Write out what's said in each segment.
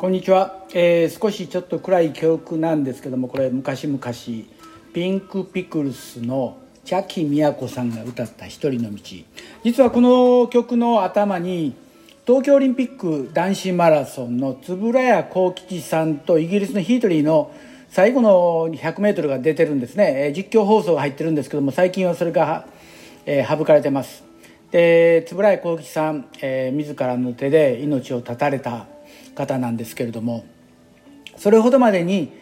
こんにちは、えー、少しちょっと暗い曲なんですけどもこれ昔々ピンクピクルスの茶木美子さんが歌った「一人の道」実はこの曲の頭に東京オリンピック男子マラソンの円谷幸吉さんとイギリスのヒートリーの最後の 100m が出てるんですね、実況放送が入ってるんですけども最近はそれが、えー、省かれてます。で円谷幸吉さん、えー、自らの手で命を絶たれた。方なんですけれどもそれほどまでに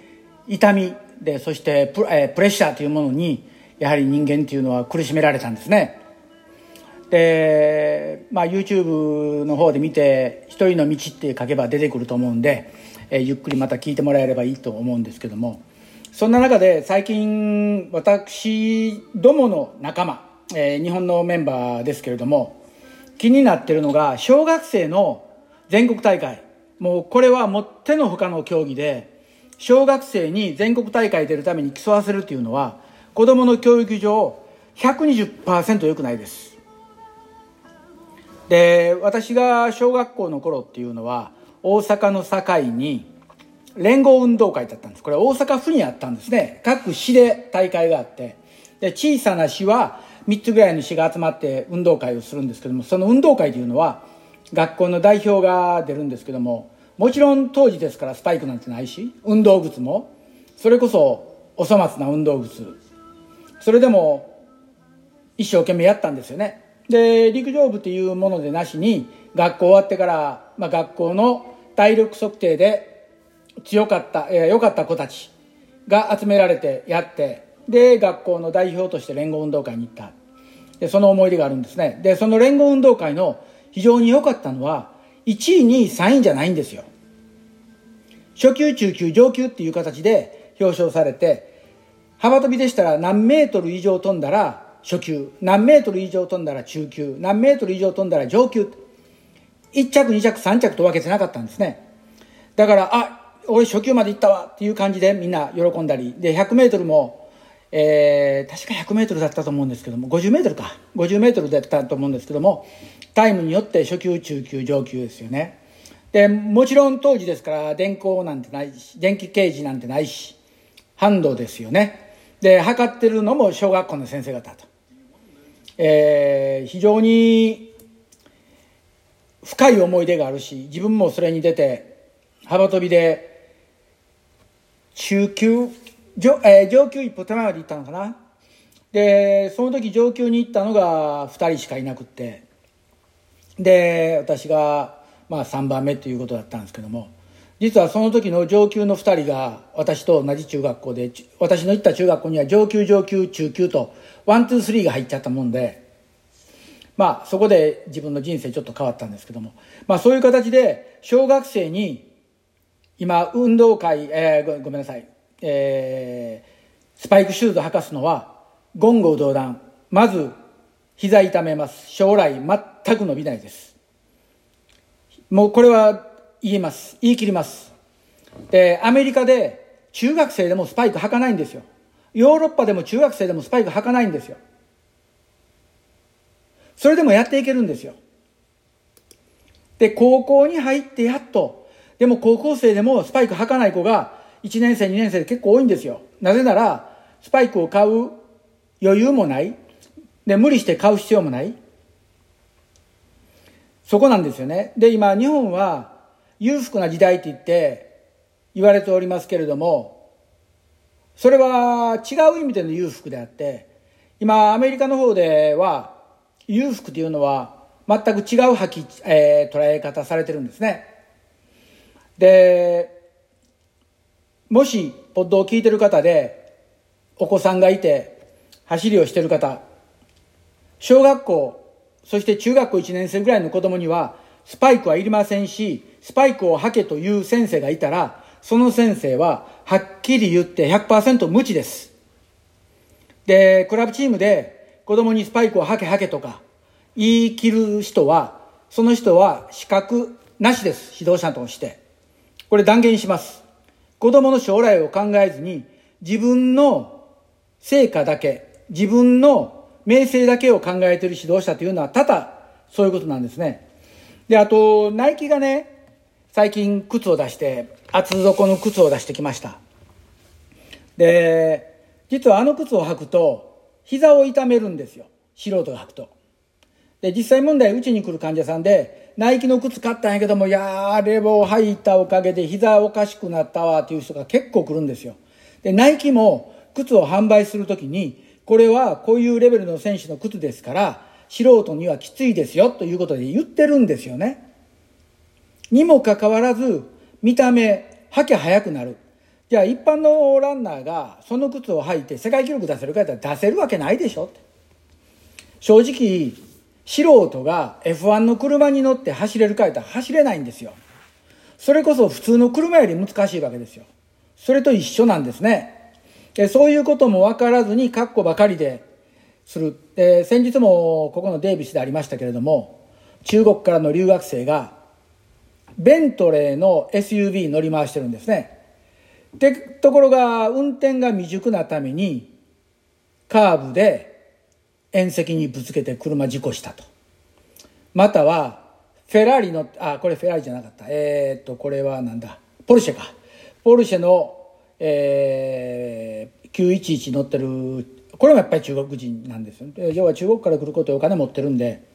痛みでそしてプ,、え、プレッシャーというものにやはり人間というのは苦しめられたんですね。で、まあ、YouTube の方で見て「一人の道」って書けば出てくると思うんで、え、ゆっくりまた聞いてもらえればいいと思うんですけどもそんな中で最近私どもの仲間、えー、日本のメンバーですけれども気になってるのが小学生の全国大会。もうこれはもってのほかの競技で、小学生に全国大会出るために競わせるっていうのは、子供の教育上120%良くないです。で、私が小学校の頃っていうのは、大阪の堺に連合運動会だったんです。これ大阪府にあったんですね。各市で大会があって、で、小さな市は3つぐらいの市が集まって運動会をするんですけども、その運動会というのは、学校の代表が出るんですけどももちろん当時ですからスパイクなんてないし運動靴もそれこそお粗末な運動靴。それでも一生懸命やったんですよね。で陸上部というものでなしに学校終わってから、まあ、学校の体力測定で強かった、えー、かった子たちが集められてやってで学校の代表として連合運動会に行った。でその思い出があるんですね。でその連合運動会の非常に良かったのは、1位、2位、3位じゃないんですよ。初級、中級、上級っていう形で表彰されて、幅跳びでしたら何メートル以上飛んだら初級、何メートル以上飛んだら中級、何メートル以上飛んだら上級。1着、2着、3着と分けてなかったんですね。だから、あ、俺初級まで行ったわっていう感じでみんな喜んだり、で、100メートルもえー、確か100メートルだったと思うんですけども、50メートルか。50メートルだったと思うんですけども、タイムによって初級、中級、上級ですよね。で、もちろん当時ですから、電光なんてないし、電気掲示なんてないし、ハンドですよね。で、測ってるのも小学校の先生方と。えー、非常に深い思い出があるし、自分もそれに出て、幅跳びで、中級、上,、えー、上級一歩手前まで行ったのかな？で、その時上級に行ったのが2人しかいなくって、で、私が、まあ3番目ということだったんですけども、実はその時の上級の2人が私と同じ中学校で、私の行った中学校には上級、上級、中級と、ワン、ツー、スリーが入っちゃったもんで、まあそこで自分の人生ちょっと変わったんですけども、まあそういう形で、小学生に、今、運動会、えー、ごめんなさい、えー、スパイクシューズ履かすのは言語道断まず膝痛めます。将来全く伸びないです。もうこれは言います。言い切ります。でアメリカで中学生でもスパイク履かないんですよ。ヨーロッパでも中学生でもスパイク履かないんですよ。それでもやっていけるんですよ。で高校に入ってやっとでも高校生でもスパイク履かない子が1年生、2年生で結構多いんですよ。なぜなら、スパイクを買う余裕もない。で、無理して買う必要もない。そこなんですよね。で、今、日本は裕福な時代って言って言われておりますけれども、それは違う意味での裕福であって、今、アメリカの方では、裕福というのは全く違う吐き、えー、捉え方されてるんですね。で、もし、ポッドを聞いてる方で、お子さんがいて、走りをしてる方、小学校、そして中学校1年生ぐらいの子供には、スパイクはいりませんし、スパイクを履けという先生がいたら、その先生は、はっきり言って100%無知です。で、クラブチームで子供にスパイクを履け履けとか言い切る人は、その人は資格なしです。指導者として。これ断言します。子供の将来を考えずに、自分の成果だけ、自分の名声だけを考えている指導者というのは多々そういうことなんですね。で、あと、ナイキがね、最近靴を出して厚底の靴を出してきました。で実はあの靴を履くと膝を痛めるんですよ。素人が履くと。で実際問題うちに来る患者さんでナイキの靴買ったんやけどもいやあれを履いたおかげで膝おかしくなったわっていう人が結構来るんですよ。でナイキも靴を販売するときにこれはこういうレベルの選手の靴ですから素人にはきついですよということで言ってるんですよね。にもかかわらず見た目履け速くなる。じゃあ一般のランナーがその靴を履いて世界記録出せるかやったら出せるわけないでしょ正直素人が F1 の車に乗って走れるかやったら走れないんですよ。それこそ普通の車より難しいわけですよ。それと一緒なんですね。でそういうことも分からずにカッコばかりでする。で先日もここのデイビスでありましたけれども中国からの留学生がベントレーの SUV 乗り回してるんですね。でところが運転が未熟なためにカーブで縁石にぶつけて車事故したと。またはフェラーリのあこれフェラーリじゃなかった。えー、っとこれはなんだ？ポルシェか。ポルシェの、えー、911乗ってる。これもやっぱり中国人なんですよ。要は中国から来ることでお金持ってるんで。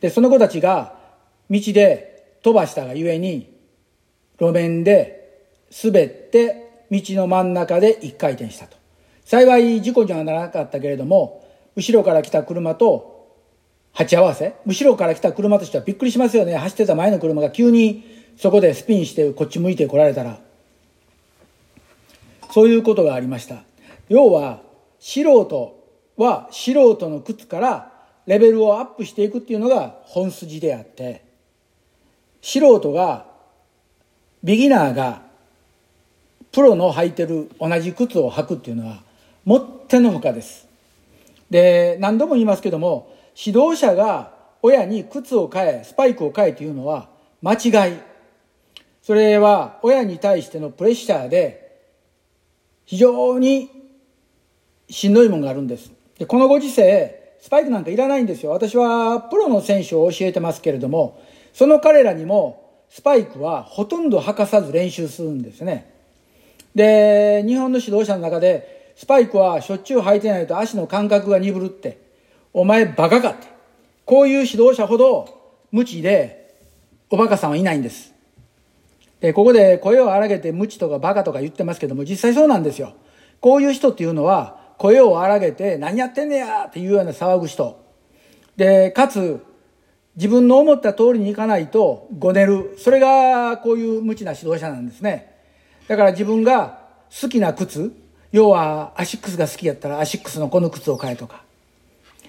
でその子たちが道で飛ばしたがゆえに路面で滑って道の真ん中で一回転したと。幸い事故にはならなかったけれども、後ろから来た車と鉢合わせ？後ろから来た車としてはびっくりしますよね。走ってた前の車が急にそこでスピンしてこっち向いて来られたら。そういうことがありました。要は、素人は素人の靴からレベルをアップしていくっていうのが本筋であって、素人が、ビギナーがプロの履いてる同じ靴を履くっていうのはもってのほかです。で、何度も言いますけども、指導者が親に靴を買え、スパイクを買えというのは間違い。それは親に対してのプレッシャーで非常にしんどいもんがあるんです。で、このご時世、スパイクなんかいらないんですよ。私はプロの選手を教えてますけれども、その彼らにもスパイクはほとんど履かさず練習するんですね。で、日本の指導者の中で、スパイクはしょっちゅう履いてないと足の感覚が鈍るって、お前バカかって。こういう指導者ほど無知でおバカさんはいないんです。で、ここで声を荒げて無知とかバカとか言ってますけども、実際そうなんですよ。こういう人っていうのは、声を荒げて何やってんねやっていうような騒ぐ人。で、かつ、自分の思った通りにいかないとごねる。それがこういう無知な指導者なんですね。だから自分が好きな靴、要はアシックスが好きやったらアシックスのこの靴を買えとか、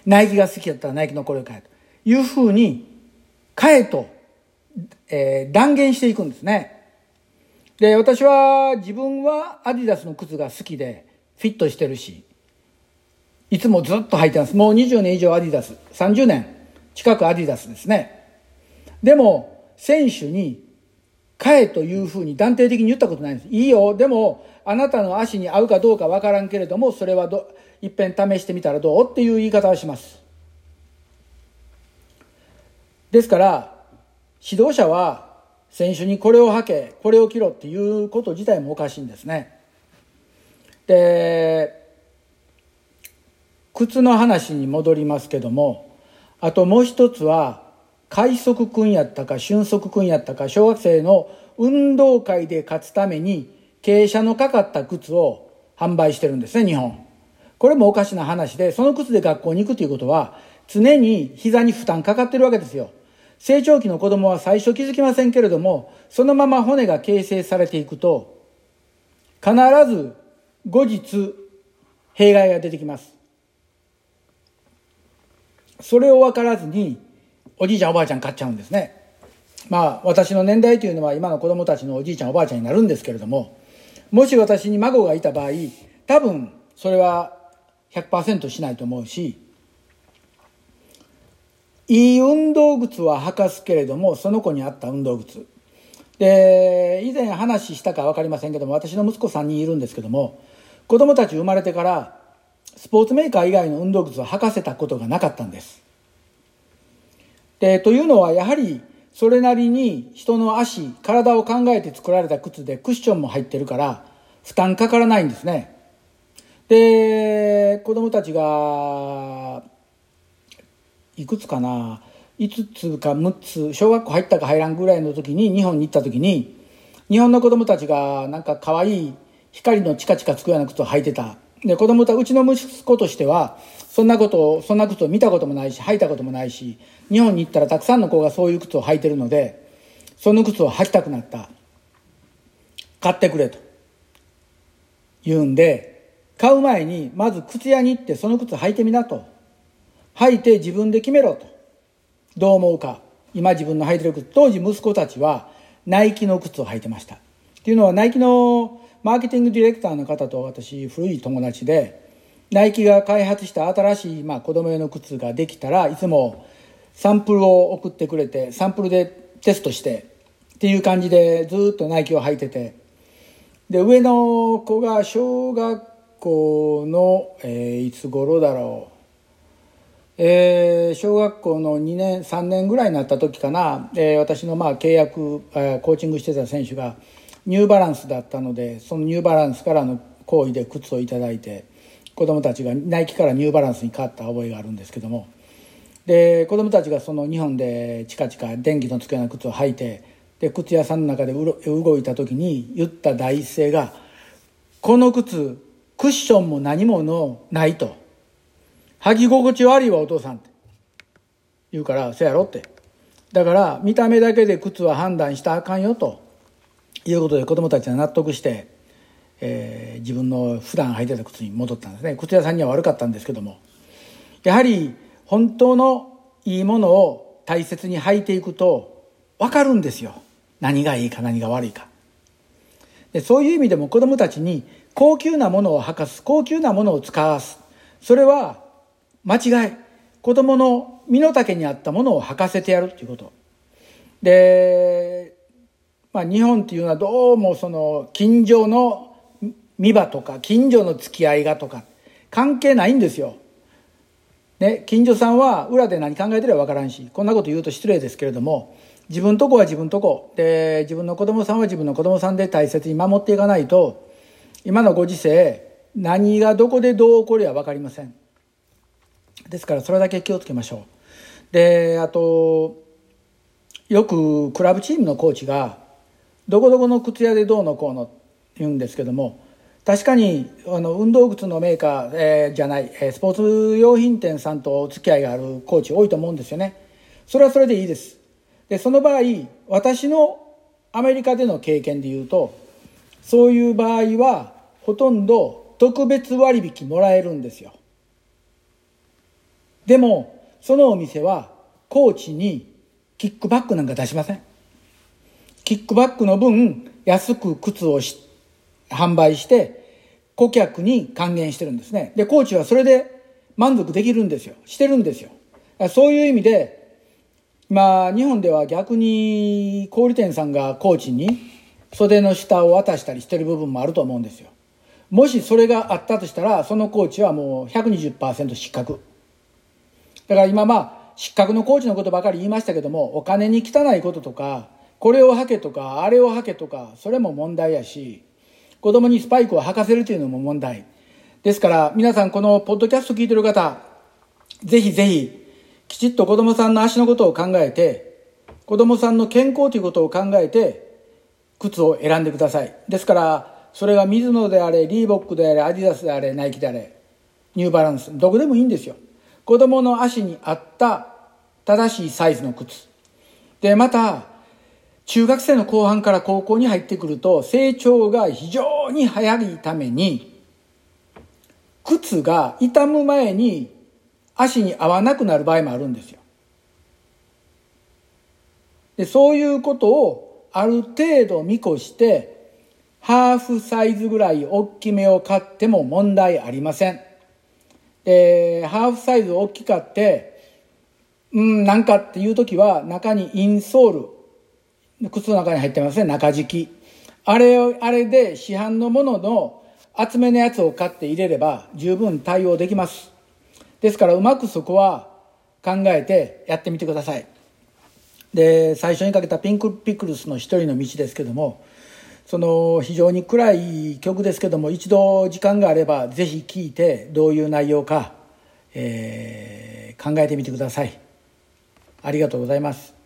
ナイキが好きやったらナイキのこれを買えというふうに買えと、えー、断言していくんですね。で、私は自分はアディダスの靴が好きでフィットしてるし、いつもずっと履いてます。もう20年以上アディダス。30年近くアディダスですね。でも、選手に買えというふうに断定的に言ったことないんです。いいよ。でも、あなたの足に合うかどうかわからんけれども、それはど、いっぺん試してみたらどうっていう言い方をします。ですから、指導者は選手にこれを履け、これを着ろっていうこと自体もおかしいんですね。で、靴の話に戻りますけども、あともう一つは、快速君やったか俊足君やったか小学生の運動会で勝つために傾斜のかかった靴を販売してるんですね、日本。これもおかしな話で、その靴で学校に行くということは常に膝に負担かかってるわけですよ。成長期の子供は最初気づきませんけれども、そのまま骨が形成されていくと、必ず後日弊害が出てきます。それを分からずにおじいちゃんおばあちゃん買っちゃうんですね。まあ私の年代というのは今の子供たちのおじいちゃんおばあちゃんになるんですけれども、もし私に孫がいた場合、多分それは100%しないと思うし、いい運動靴は履かすけれども、その子に合った運動靴。で、以前話したか分かりませんけども、私の息子3人いるんですけども、子供たち生まれてから、スポーツメーカー以外の運動靴を履かせたことがなかったんです。で、というのはやはりそれなりに人の足、体を考えて作られた靴でクッションも入ってるから負担かからないんですね。で、子供たちが、いくつかな、5つか6つ、小学校入ったか入らんぐらいの時に、日本に行った時に、日本の子供たちがなんか可愛い光のチカチカつくような靴を履いてた。で、子供たうちの息子としては、そんなことを、そんな靴を見たこともないし、履いたこともないし、日本に行ったらたくさんの子がそういう靴を履いてるので、その靴を履きたくなった。買ってくれと。言うんで、買う前に、まず靴屋に行ってその靴履いてみなと。履いて自分で決めろと。どう思うか。今自分の履いてる靴。当時息子たちはナイキの靴を履いてました。っていうのはナイキのマーケティングディレクターの方と私古い友達で、ナイキが開発した新しい、まあ、子供用の靴ができたらいつもサンプルを送ってくれてサンプルでテストしてっていう感じでずっとナイキを履いててで上の子が小学校の、えー、いつ頃だろう。えー、小学校の2年3年ぐらいになった時かな、えー、私のまあ契約、えー、コーチングしてた選手がニューバランスだったのでそのニューバランスからの行為で靴を頂いて子供たちがナイキからニューバランスに変わった覚えがあるんですけども。で子供たちがその日本でチカチカ電気のつくような靴を履いてで靴屋さんの中でうろ動いた時に言った第一声が「この靴クッションも何ものない」と「履き心地悪いわお父さん」って。言うから「せやろ」って。だから見た目だけで靴は判断したらあかんよと。いうことで子供たちは納得してえー、自分の普段履いてた靴に戻ったんですね。靴屋さんには悪かったんですけども。やはり本当のいいものを大切に履いていくと分かるんですよ。何がいいか何が悪いか。でそういう意味でも子供たちに高級なものを履かす高級なものを使わす。それは間違い。子供の身の丈に合ったものを履かせてやるっていうこと。で、まあ、日本っていうのはどうもその近所の見場とか近所の付き合いがとか関係ないんですよ。ね、近所さんは裏で何考えてるか分からんしこんなこと言うと失礼ですけれども自分とこは自分とこ。で自分の子供さんは自分の子供さんで大切に守っていかないと今のご時世何がどこでどう起こるや分かりません。ですからそれだけ気をつけましょう。であとよくクラブチームのコーチがどこどこの靴屋でどうのこうの言うんですけども確かにあの運動靴のメーカー、えー、じゃない、えー、スポーツ用品店さんとお付き合いがあるコーチ多いと思うんですよね。それはそれでいいです。でその場合私のアメリカでの経験で言うとそういう場合はほとんど特別割引もらえるんですよ。でもそのお店はコーチにキックバックなんか出しません。キックバックの分安く靴をし販売して顧客に還元してるんですね。で、コーチはそれで満足できるんですよ。してるんですよ。そういう意味で、まあ、日本では逆に小売店さんがコーチに袖の下を渡したりしてる部分もあると思うんですよ。もしそれがあったとしたら、そのコーチはもう120%失格。だから今まあ、失格のコーチのことばかり言いましたけども、お金に汚いこととか、これをはけとか、あれをはけとか、それも問題やし、子供にスパイクを履かせるというのも問題。ですから、皆さんこのポッドキャスト聞いてる方、ぜひぜひ、きちっと子供さんの足のことを考えて、子供さんの健康ということを考えて、靴を選んでください。ですから、それが水野であれ、リーボックであれ、アディダスであれ、ナイキであれ、ニューバランス、どこでもいいんですよ。子供の足に合った正しいサイズの靴。で、また、中学生の後半から高校に入ってくると成長が非常に早いために靴が傷む前に足に合わなくなる場合もあるんですよ。でそういうことをある程度見越してハーフサイズぐらい大きめを買っても問題ありません。で、ハーフサイズ大きかって、うん、なんかっていう時は中にインソール、靴の中に入ってますね、中敷き。あれを、あれで市販のものの厚めのやつを買って入れれば十分対応できます。ですからうまくそこは考えてやってみてください。で最初にかけたピンク・ピクルスの一人の道ですけどもその非常に暗い曲ですけども一度時間があればぜひ聴いてどういう内容か、えー、考えてみてくださいありがとうございます